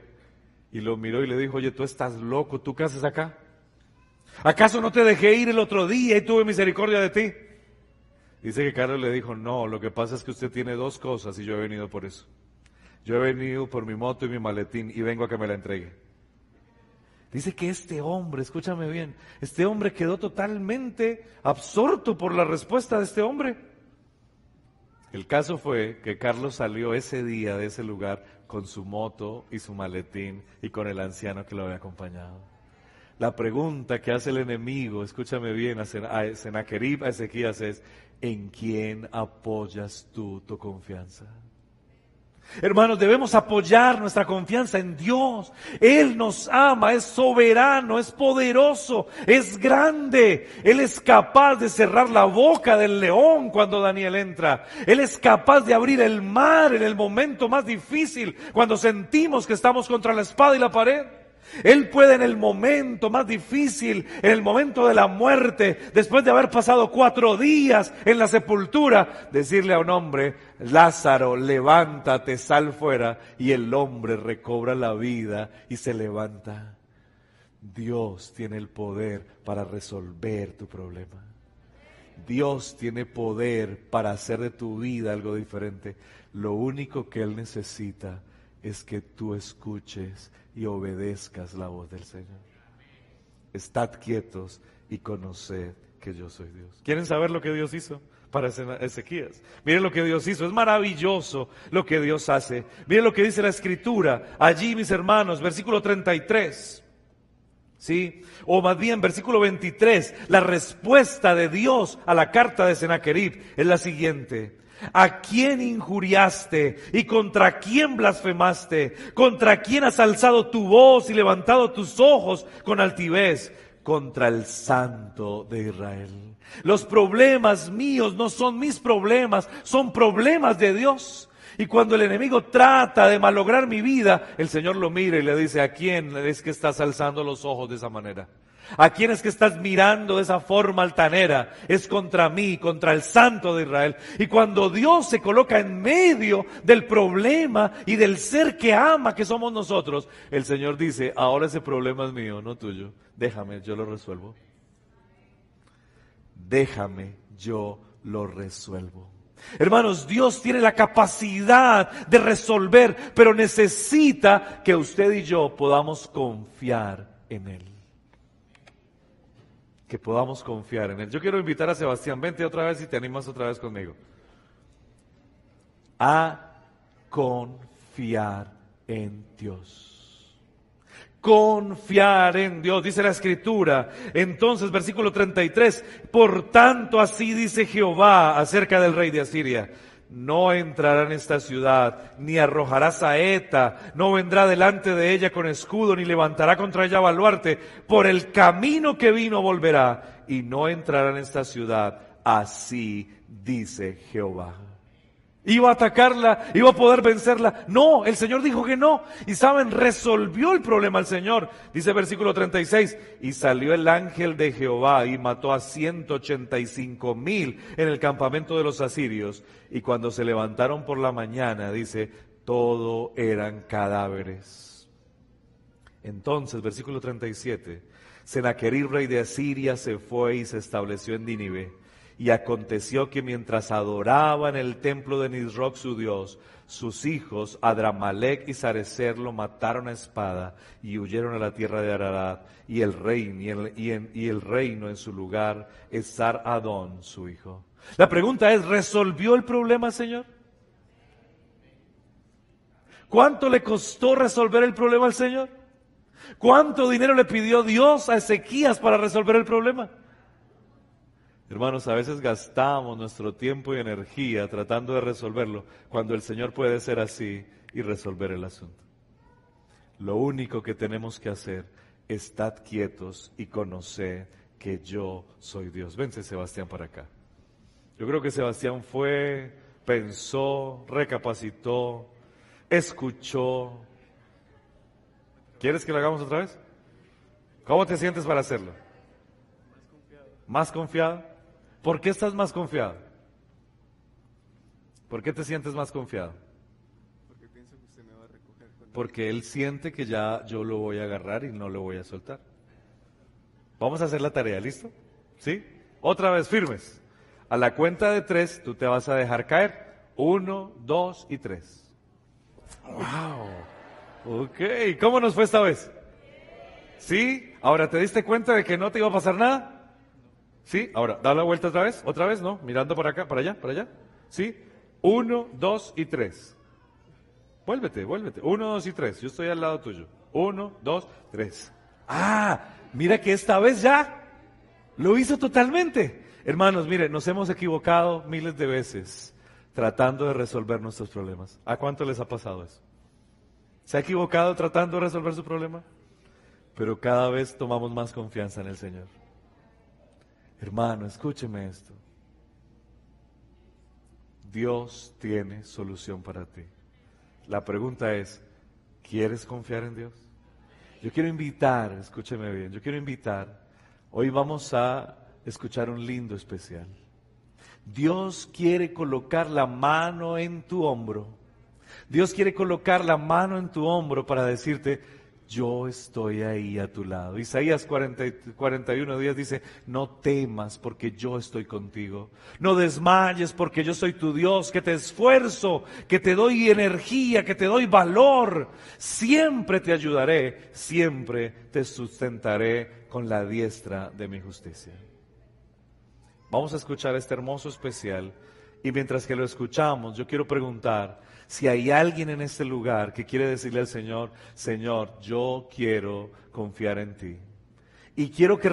y lo miró y le dijo, oye, tú estás loco, ¿tú qué haces acá? ¿Acaso no te dejé ir el otro día y tuve misericordia de ti? Dice que Carlos le dijo, no, lo que pasa es que usted tiene dos cosas y yo he venido por eso. Yo he venido por mi moto y mi maletín y vengo a que me la entregue. Dice que este hombre, escúchame bien, este hombre quedó totalmente absorto por la respuesta de este hombre. El caso fue que Carlos salió ese día de ese lugar con su moto y su maletín y con el anciano que lo había acompañado. La pregunta que hace el enemigo, escúchame bien, a Senaquerib, a Ezequías es, ¿en quién apoyas tú tu confianza? Hermanos, debemos apoyar nuestra confianza en Dios. Él nos ama, es soberano, es poderoso, es grande. Él es capaz de cerrar la boca del león cuando Daniel entra. Él es capaz de abrir el mar en el momento más difícil, cuando sentimos que estamos contra la espada y la pared. Él puede en el momento más difícil, en el momento de la muerte, después de haber pasado cuatro días en la sepultura, decirle a un hombre, Lázaro, levántate, sal fuera, y el hombre recobra la vida y se levanta. Dios tiene el poder para resolver tu problema. Dios tiene poder para hacer de tu vida algo diferente. Lo único que Él necesita es que tú escuches y obedezcas la voz del Señor. Estad quietos y conoced que yo soy Dios. ¿Quieren saber lo que Dios hizo? para Ezequías. Miren lo que Dios hizo. Es maravilloso lo que Dios hace. Miren lo que dice la escritura. Allí, mis hermanos, versículo 33. ¿Sí? O más bien, versículo 23. La respuesta de Dios a la carta de Sennacherib es la siguiente. ¿A quién injuriaste y contra quién blasfemaste? ¿Contra quién has alzado tu voz y levantado tus ojos con altivez? Contra el Santo de Israel. Los problemas míos no son mis problemas, son problemas de Dios. Y cuando el enemigo trata de malograr mi vida, el Señor lo mira y le dice, ¿a quién es que estás alzando los ojos de esa manera? ¿A quién es que estás mirando de esa forma altanera? Es contra mí, contra el Santo de Israel. Y cuando Dios se coloca en medio del problema y del ser que ama que somos nosotros, el Señor dice, ahora ese problema es mío, no tuyo. Déjame, yo lo resuelvo. Déjame, yo lo resuelvo. Hermanos, Dios tiene la capacidad de resolver, pero necesita que usted y yo podamos confiar en Él. Que podamos confiar en Él. Yo quiero invitar a Sebastián, vente otra vez y te animas otra vez conmigo. A confiar en Dios confiar en Dios, dice la escritura. Entonces, versículo 33, por tanto así dice Jehová acerca del rey de Asiria. No entrará en esta ciudad, ni arrojará saeta, no vendrá delante de ella con escudo, ni levantará contra ella baluarte. Por el camino que vino volverá, y no entrará en esta ciudad. Así dice Jehová. Iba a atacarla, iba a poder vencerla. No, el Señor dijo que no. Y saben, resolvió el problema el Señor. Dice versículo 36, y salió el ángel de Jehová y mató a 185 mil en el campamento de los asirios. Y cuando se levantaron por la mañana, dice, todo eran cadáveres. Entonces, versículo 37, Senaquerib, rey de Asiria, se fue y se estableció en Nínive y aconteció que mientras adoraban el templo de Nisroch su Dios, sus hijos, Adramalek y Sarecer, lo mataron a espada y huyeron a la tierra de Ararat, y el, reino, y el, el reino en su lugar es Sar Adón, su hijo. La pregunta es, ¿resolvió el problema, Señor? ¿Cuánto le costó resolver el problema al Señor? ¿Cuánto dinero le pidió Dios a Ezequías para resolver el problema? Hermanos, a veces gastamos nuestro tiempo y energía tratando de resolverlo cuando el Señor puede ser así y resolver el asunto. Lo único que tenemos que hacer, es estar quietos y conocer que yo soy Dios. Vence Sebastián para acá. Yo creo que Sebastián fue, pensó, recapacitó, escuchó. ¿Quieres que lo hagamos otra vez? ¿Cómo te sientes para hacerlo? Más confiado. ¿Por qué estás más confiado? ¿Por qué te sientes más confiado? Porque pienso que usted me va a recoger. Porque él siente que ya yo lo voy a agarrar y no lo voy a soltar. Vamos a hacer la tarea, ¿listo? ¿Sí? Otra vez, firmes. A la cuenta de tres, tú te vas a dejar caer. Uno, dos y tres. ¡Wow! Ok, ¿cómo nos fue esta vez? ¿Sí? Ahora, ¿te diste cuenta de que no te iba a pasar nada? ¿Sí? Ahora, da la vuelta otra vez, otra vez, ¿no? Mirando para acá, para allá, para allá. ¿Sí? Uno, dos y tres. Vuélvete, vuélvete. Uno, dos y tres. Yo estoy al lado tuyo. Uno, dos, tres. Ah, mira que esta vez ya lo hizo totalmente. Hermanos, mire, nos hemos equivocado miles de veces tratando de resolver nuestros problemas. ¿A cuánto les ha pasado eso? ¿Se ha equivocado tratando de resolver su problema? Pero cada vez tomamos más confianza en el Señor. Hermano, escúcheme esto. Dios tiene solución para ti. La pregunta es, ¿quieres confiar en Dios? Yo quiero invitar, escúcheme bien, yo quiero invitar, hoy vamos a escuchar un lindo especial. Dios quiere colocar la mano en tu hombro. Dios quiere colocar la mano en tu hombro para decirte, yo estoy ahí a tu lado. Isaías 41 días dice, no temas porque yo estoy contigo. No desmayes porque yo soy tu Dios, que te esfuerzo, que te doy energía, que te doy valor. Siempre te ayudaré, siempre te sustentaré con la diestra de mi justicia. Vamos a escuchar este hermoso especial y mientras que lo escuchamos, yo quiero preguntar, si hay alguien en este lugar que quiere decirle al Señor, Señor, yo quiero confiar en ti. Y quiero que,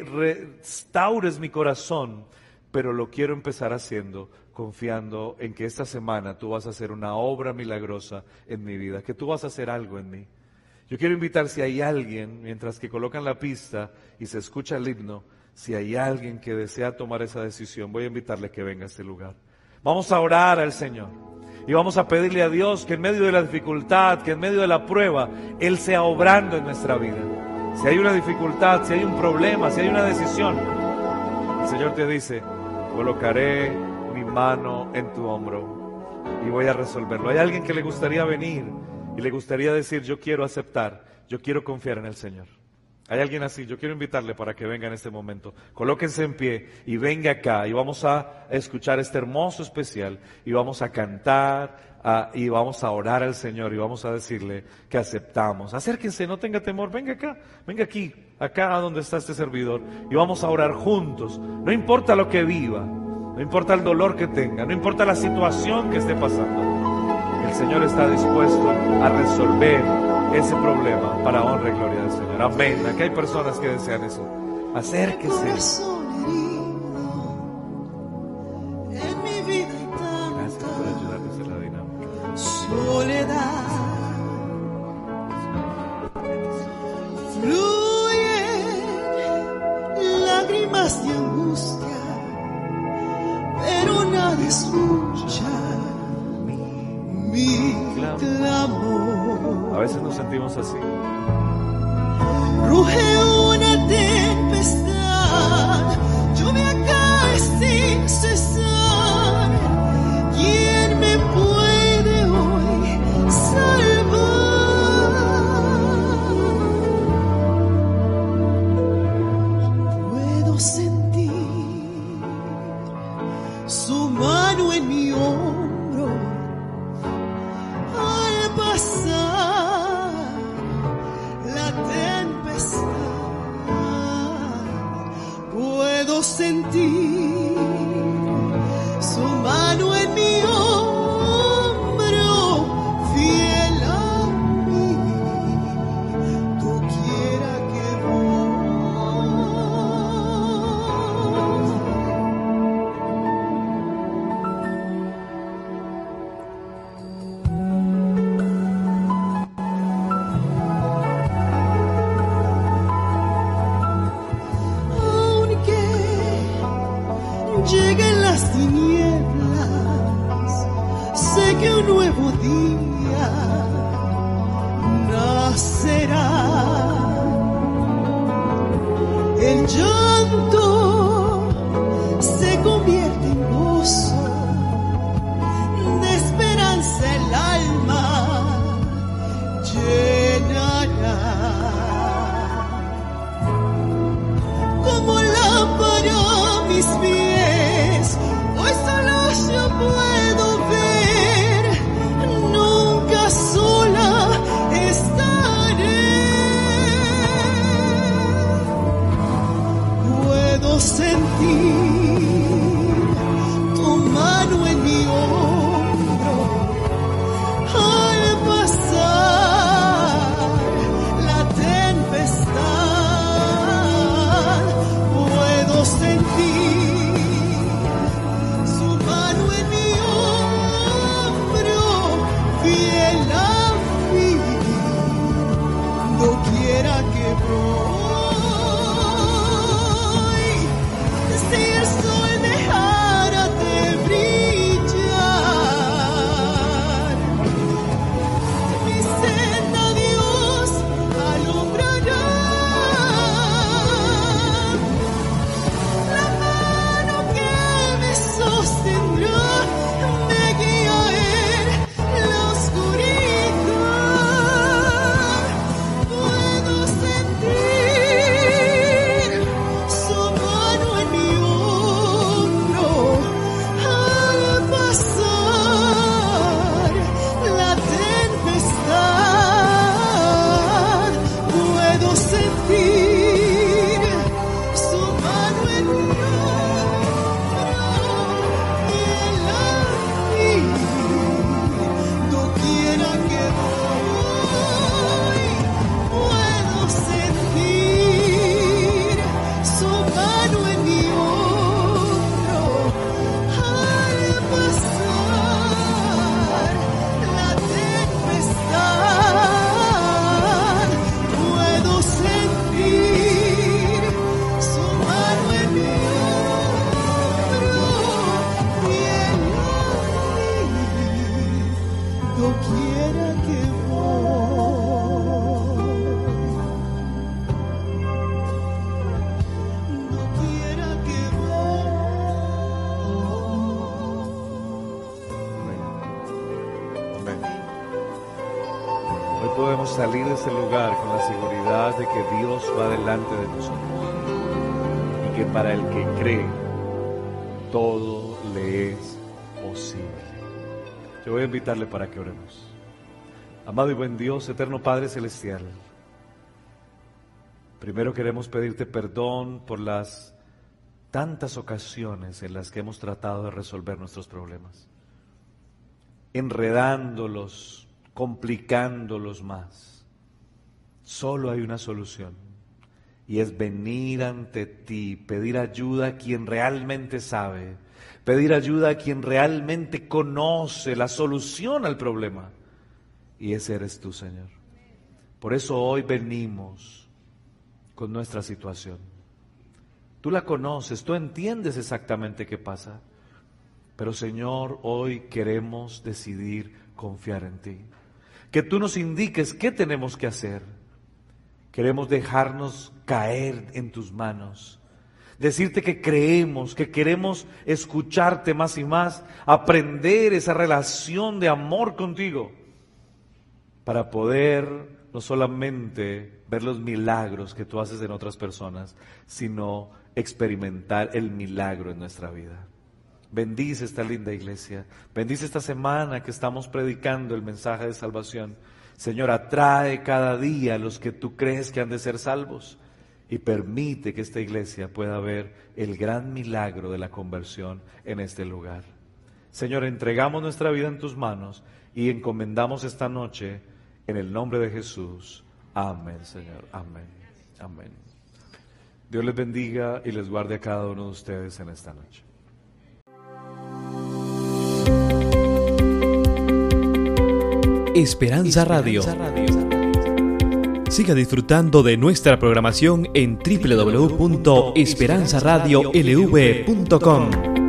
restaures mi corazón pero lo quiero empezar haciendo confiando en que esta semana tú vas a hacer una obra milagrosa en mi vida, que tú vas a hacer algo en mí. Yo quiero invitar si hay alguien, mientras que colocan la pista y se escucha el himno, si hay alguien que desea tomar esa decisión, voy a invitarle que venga a este lugar. Vamos a orar al Señor y vamos a pedirle a Dios que en medio de la dificultad, que en medio de la prueba, Él sea obrando en nuestra vida. Si hay una dificultad, si hay un problema, si hay una decisión, el Señor te dice, colocaré mi mano en tu hombro y voy a resolverlo. Hay alguien que le gustaría venir y le gustaría decir, yo quiero aceptar, yo quiero confiar en el Señor. Hay alguien así, yo quiero invitarle para que venga en este momento. Colóquense en pie y venga acá y vamos a escuchar este hermoso especial y vamos a cantar y vamos a orar al Señor y vamos a decirle que aceptamos. Acérquense, no tenga temor, venga acá, venga aquí, acá donde está este servidor y vamos a orar juntos. No importa lo que viva, no importa el dolor que tenga, no importa la situación que esté pasando. El Señor está dispuesto a resolver ese problema para honra y gloria del Señor. Amén. Aquí hay personas que desean eso. Acérquese. Gracias por ayudarnos en la dinámica. Soledad. Fluyen lágrimas de angustia, pero nadie escucha mi clamor. A veces nos sentimos así. Amado y buen Dios, eterno Padre Celestial, primero queremos pedirte perdón por las tantas ocasiones en las que hemos tratado de resolver nuestros problemas, enredándolos, complicándolos más. Solo hay una solución y es venir ante ti, pedir ayuda a quien realmente sabe, pedir ayuda a quien realmente conoce la solución al problema. Y ese eres tú, Señor. Por eso hoy venimos con nuestra situación. Tú la conoces, tú entiendes exactamente qué pasa. Pero Señor, hoy queremos decidir confiar en ti. Que tú nos indiques qué tenemos que hacer. Queremos dejarnos caer en tus manos. Decirte que creemos, que queremos escucharte más y más, aprender esa relación de amor contigo, para poder no solamente ver los milagros que tú haces en otras personas, sino experimentar el milagro en nuestra vida. Bendice esta linda iglesia. Bendice esta semana que estamos predicando el mensaje de salvación. Señor, atrae cada día a los que tú crees que han de ser salvos y permite que esta iglesia pueda ver el gran milagro de la conversión en este lugar. Señor, entregamos nuestra vida en tus manos y encomendamos esta noche en el nombre de Jesús. Amén, Señor. Amén. Amén. Dios les bendiga y les guarde a cada uno de ustedes en esta noche. Esperanza Radio. Siga disfrutando de nuestra programación en www.esperanzaradiolv.com.